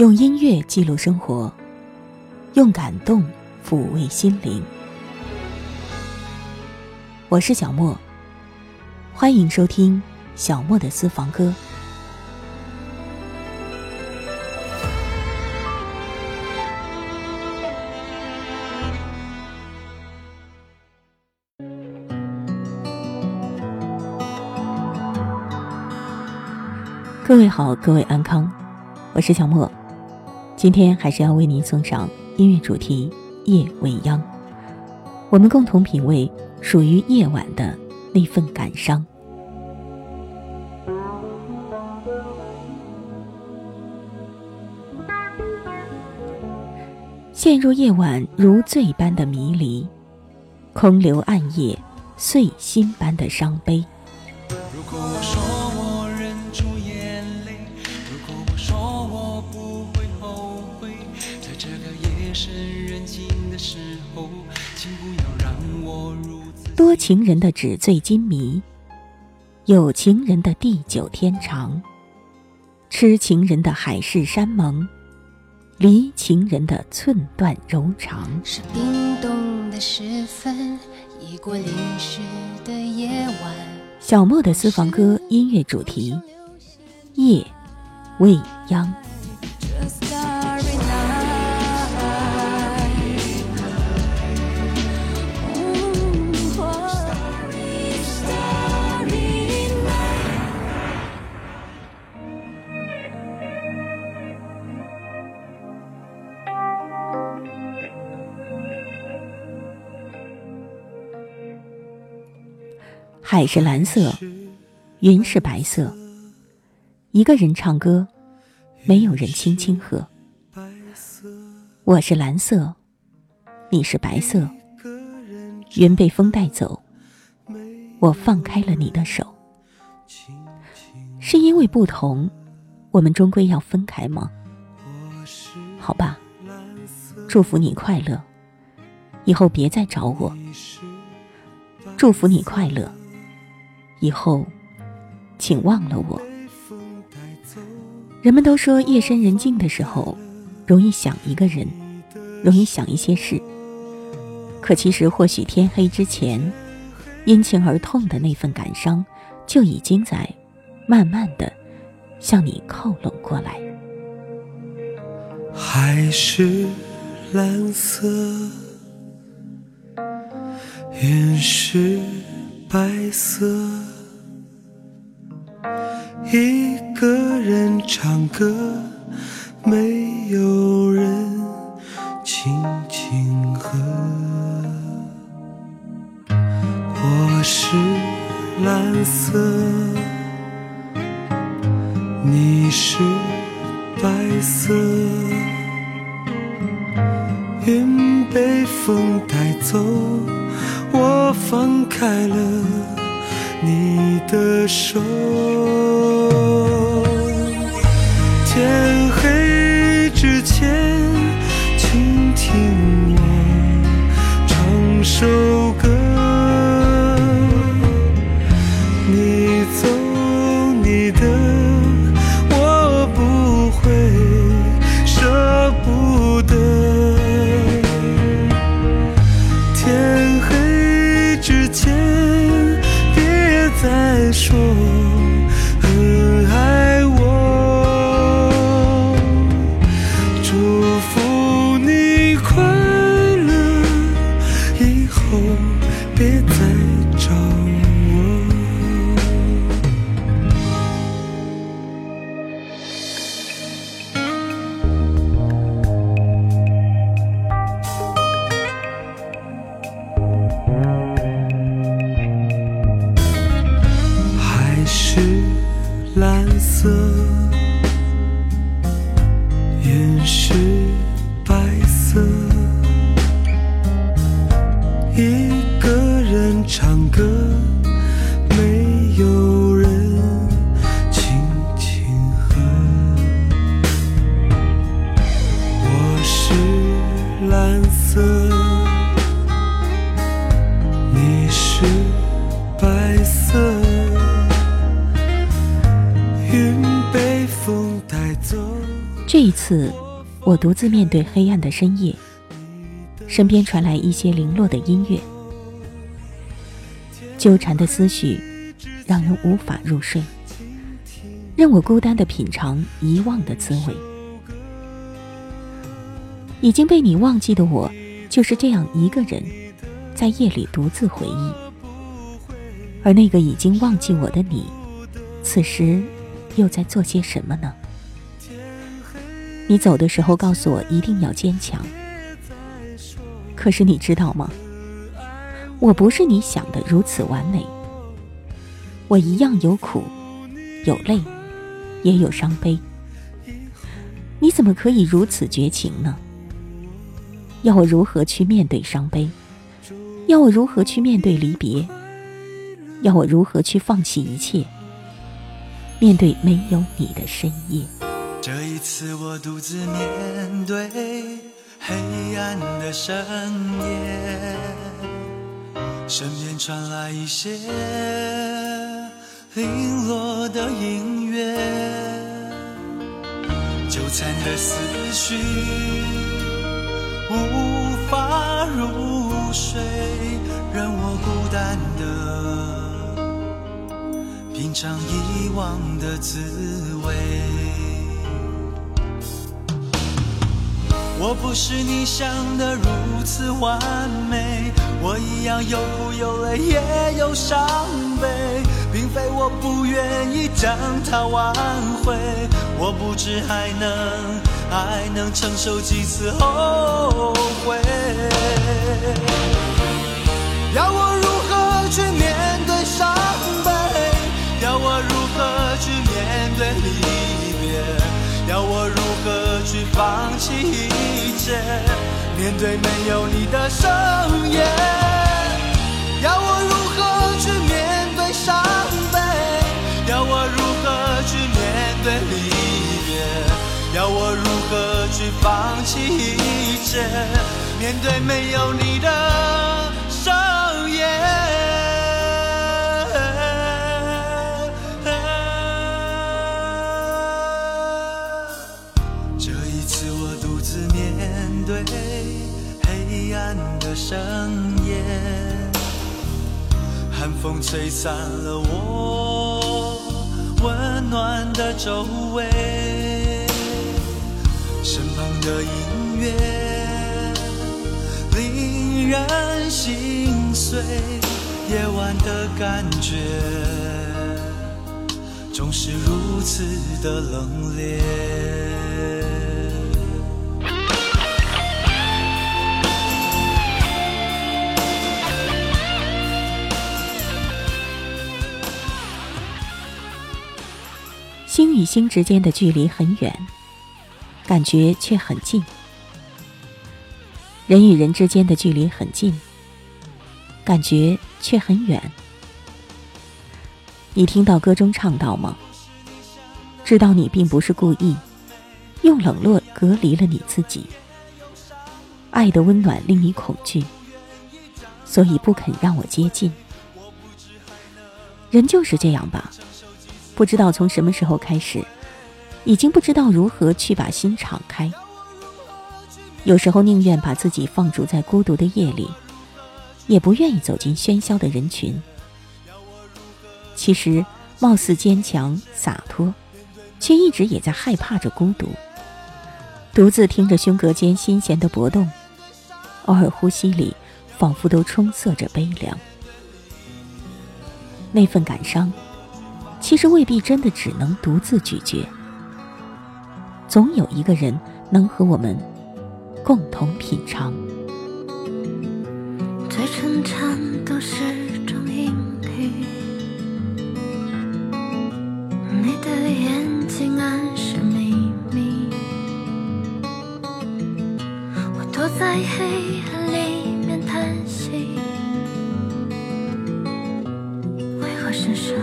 用音乐记录生活，用感动抚慰心灵。我是小莫，欢迎收听小莫的私房歌。各位好，各位安康，我是小莫。今天还是要为您送上音乐主题《夜未央》，我们共同品味属于夜晚的那份感伤。陷入夜晚如醉般的迷离，空留暗夜碎心般的伤悲。情人的纸醉金迷，有情人的地久天长，痴情人的海誓山盟，离情人的寸断柔肠。是冰冻的时分，已过淋湿的夜晚。小莫的私房歌音乐主题：夜未央。海是蓝色，云是白色。一个人唱歌，没有人轻轻和。我是蓝色，你是白色。云被风带走，我放开了你的手。是因为不同，我们终归要分开吗？好吧，祝福你快乐，以后别再找我。祝福你快乐。以后，请忘了我。人们都说夜深人静的时候，容易想一个人，容易想一些事。可其实，或许天黑之前，因情而痛的那份感伤，就已经在慢慢的向你靠拢过来。海是蓝色，云是白色。一个人唱歌，没有蓝色岩石自面对黑暗的深夜，身边传来一些零落的音乐，纠缠的思绪让人无法入睡，任我孤单的品尝遗忘的滋味。已经被你忘记的我，就是这样一个人，在夜里独自回忆，而那个已经忘记我的你，此时又在做些什么呢？你走的时候告诉我一定要坚强，可是你知道吗？我不是你想的如此完美，我一样有苦，有泪，也有伤悲。你怎么可以如此绝情呢？要我如何去面对伤悲？要我如何去面对离别？要我如何去放弃一切，面对没有你的深夜？这一次我独自面对黑暗的深夜，身边传来一些零落的音乐，纠缠的思绪无法入睡，让我孤单的品尝遗忘的滋味。我不是你想的如此完美，我一样有苦有泪也有伤悲，并非我不愿意将它挽回，我不知还能还能承受几次后悔。要我如何去面对伤悲？要我如何去面对离别？要我如何去放弃面对没有你的深夜？要我如何去面对伤悲？要我如何去面对离别？要我如何去放弃一切，面对没有你的风吹散了我温暖的周围，身旁的音乐令人心碎，夜晚的感觉总是如此的冷冽。心与心之间的距离很远，感觉却很近；人与人之间的距离很近，感觉却很远。你听到歌中唱到吗？知道你并不是故意，用冷落隔离了你自己。爱的温暖令你恐惧，所以不肯让我接近。人就是这样吧。不知道从什么时候开始，已经不知道如何去把心敞开。有时候宁愿把自己放逐在孤独的夜里，也不愿意走进喧嚣的人群。其实，貌似坚强洒脱，却一直也在害怕着孤独。独自听着胸膈间心弦的搏动，偶尔呼吸里仿佛都充塞着悲凉。那份感伤。其实未必真的只能独自咀嚼，总有一个人能和我们共同品尝。最沉沉都是种阴雨，你的眼睛暗示秘密，我躲在黑暗里面叹息，为何身上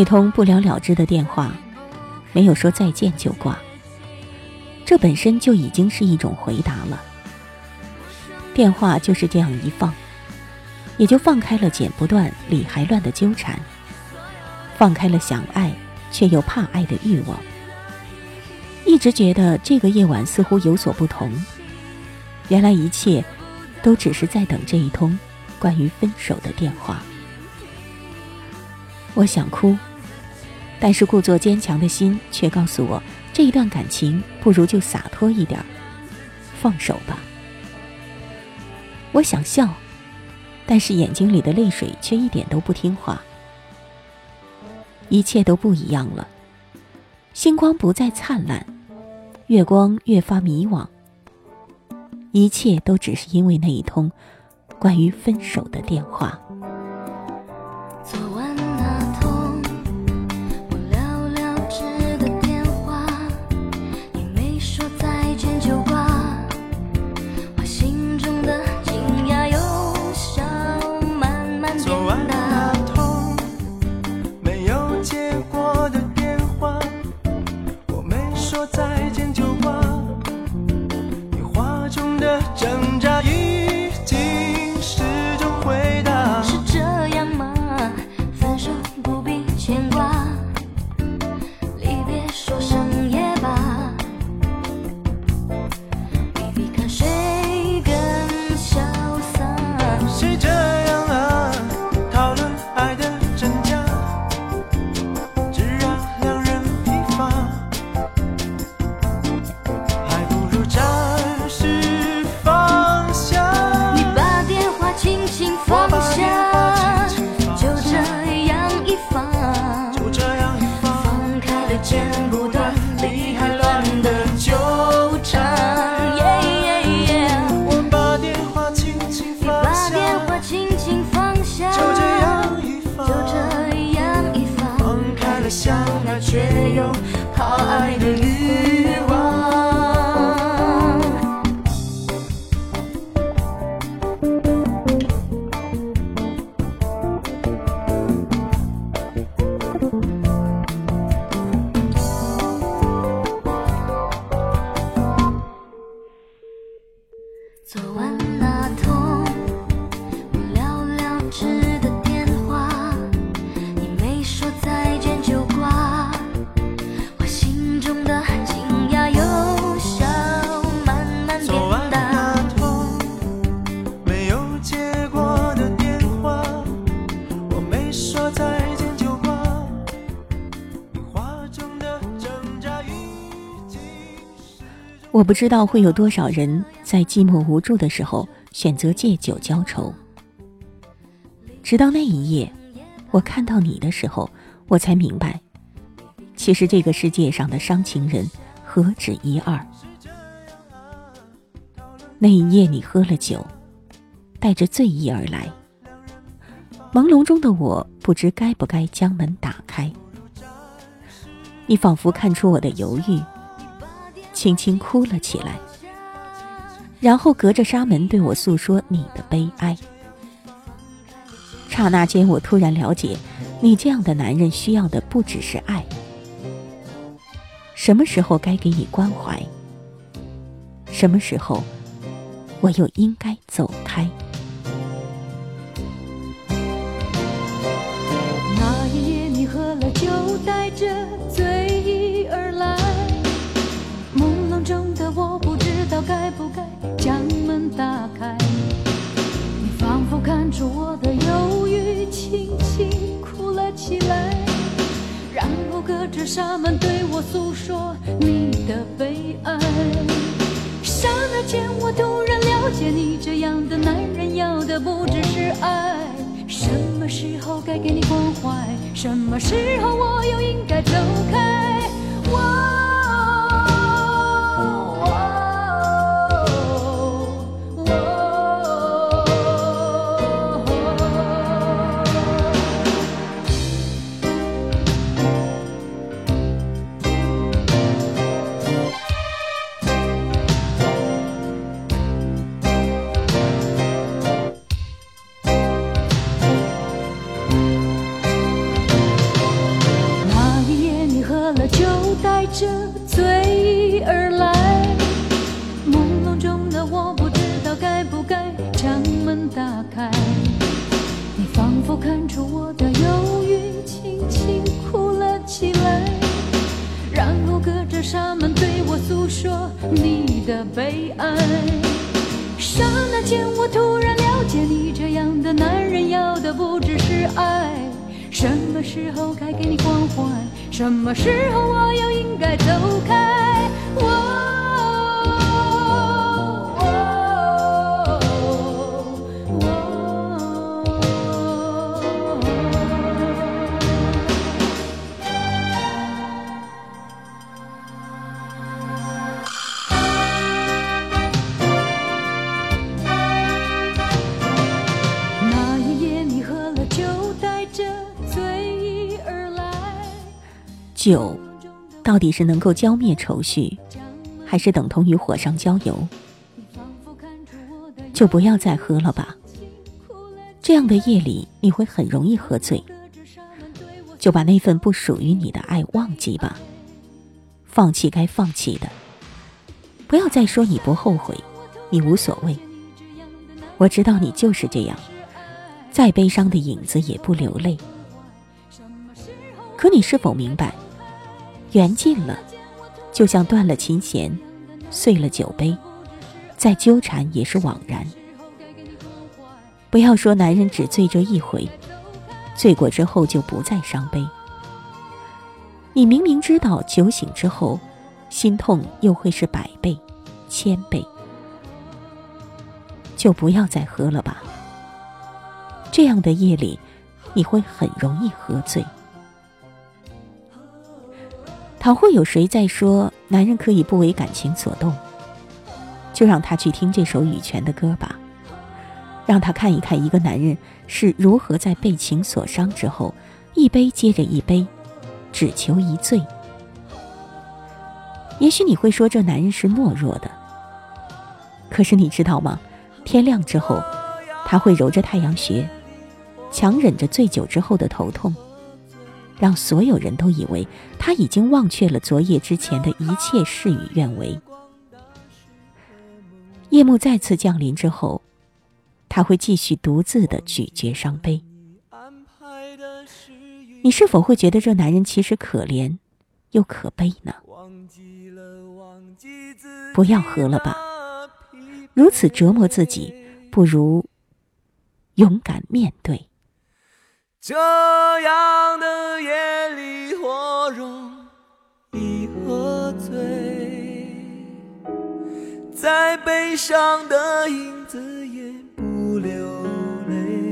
那通不了了之的电话，没有说再见就挂，这本身就已经是一种回答了。电话就是这样一放，也就放开了剪不断、理还乱的纠缠，放开了想爱却又怕爱的欲望。一直觉得这个夜晚似乎有所不同，原来一切都只是在等这一通关于分手的电话。我想哭，但是故作坚强的心却告诉我，这一段感情不如就洒脱一点，放手吧。我想笑，但是眼睛里的泪水却一点都不听话。一切都不一样了，星光不再灿烂，月光越发迷惘。一切都只是因为那一通关于分手的电话。我不知道会有多少人在寂寞无助的时候选择借酒浇愁。直到那一夜，我看到你的时候，我才明白，其实这个世界上的伤情人何止一二。那一夜，你喝了酒，带着醉意而来。朦胧中的我不知该不该将门打开。你仿佛看出我的犹豫，轻轻哭了起来，然后隔着纱门对我诉说你的悲哀。刹那间，我突然了解，你这样的男人需要的不只是爱。什么时候该给你关怀？什么时候，我又应该走开？该不该将门打开。你仿佛看出我的忧郁，轻轻哭了起来，然后隔着纱门对我诉说你的悲哀。刹那间，我突然了解，你这样的男人要的不只是爱。什么时候该给你关怀？什么时候我又应该走开？我悲哀。刹那间，我突然了解，你这样的男人要的不只是爱。什么时候该给你关怀？什么时候我又应该走开？我酒到底是能够浇灭愁绪，还是等同于火上浇油？就不要再喝了吧。这样的夜里，你会很容易喝醉。就把那份不属于你的爱忘记吧，放弃该放弃的。不要再说你不后悔，你无所谓。我知道你就是这样，再悲伤的影子也不流泪。可你是否明白，缘尽了，就像断了琴弦，碎了酒杯，再纠缠也是枉然。不要说男人只醉这一回，醉过之后就不再伤悲。你明明知道酒醒之后，心痛又会是百倍、千倍，就不要再喝了吧。这样的夜里，你会很容易喝醉。倘或有谁在说男人可以不为感情所动，就让他去听这首羽泉的歌吧，让他看一看一个男人是如何在被情所伤之后，一杯接着一杯，只求一醉。也许你会说这男人是懦弱的，可是你知道吗？天亮之后，他会揉着太阳穴，强忍着醉酒之后的头痛。让所有人都以为他已经忘却了昨夜之前的一切事与愿违。夜幕再次降临之后，他会继续独自的咀嚼伤悲。你是否会觉得这男人其实可怜，又可悲呢？不要喝了吧，如此折磨自己，不如勇敢面对。这样的夜里，我容易喝醉，再悲伤的影子也不流泪，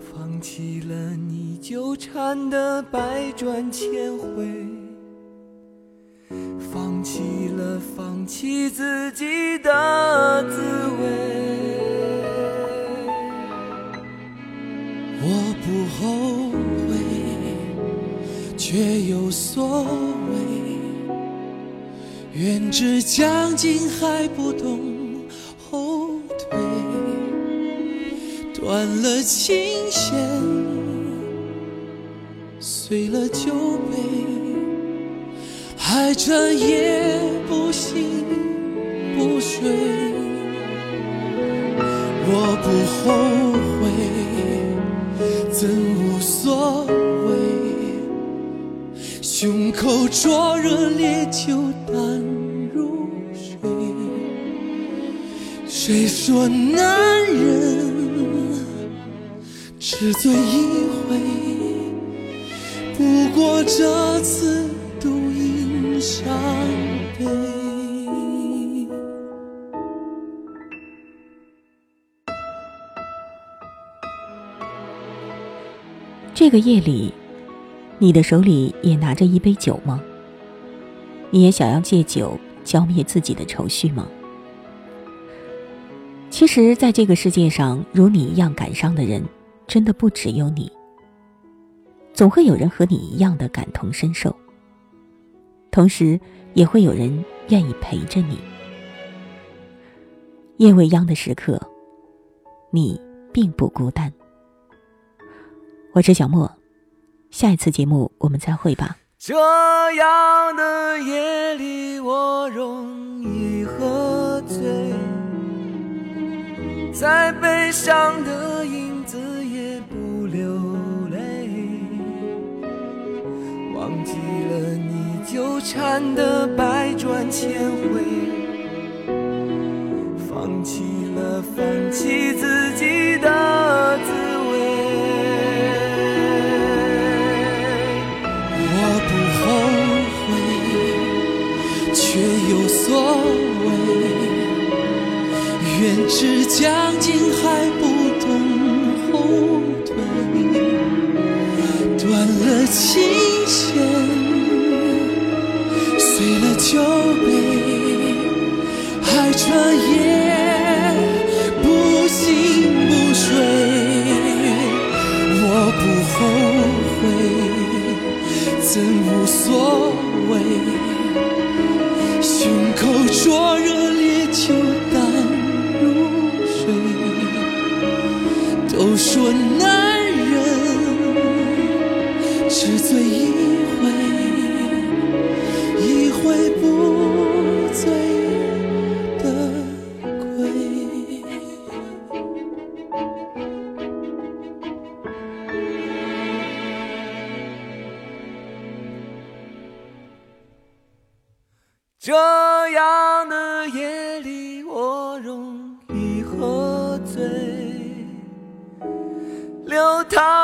放弃了你纠缠的百转千回，放弃了放弃自己的滋味。后悔，却有所谓。愿知将尽还不懂后退，断了琴弦，碎了酒杯，还彻夜不醒不睡。我不后口灼热烈酒淡如水。谁说男人只醉一回？不过这次独饮伤悲。这个夜里，你的手里也拿着一杯酒吗？你也想要借酒浇灭自己的愁绪吗？其实，在这个世界上，如你一样感伤的人，真的不只有你。总会有人和你一样的感同身受，同时也会有人愿意陪着你。夜未央的时刻，你并不孤单。我是小莫，下一次节目我们再会吧。这样的夜里，我容易喝醉，再悲伤的影子也不流泪，忘记了你纠缠的百转千回，放弃了放弃自己将尽，还不懂后退。断了琴弦，碎了酒杯，还彻夜不醒不睡。我不后悔。怎无所谓？胸口灼热只醉一回，一回不醉的归。这样的夜里，我容易喝醉。流淌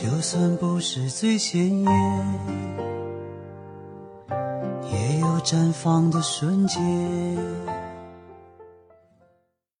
就算不是最鲜艳，也有绽放的瞬间。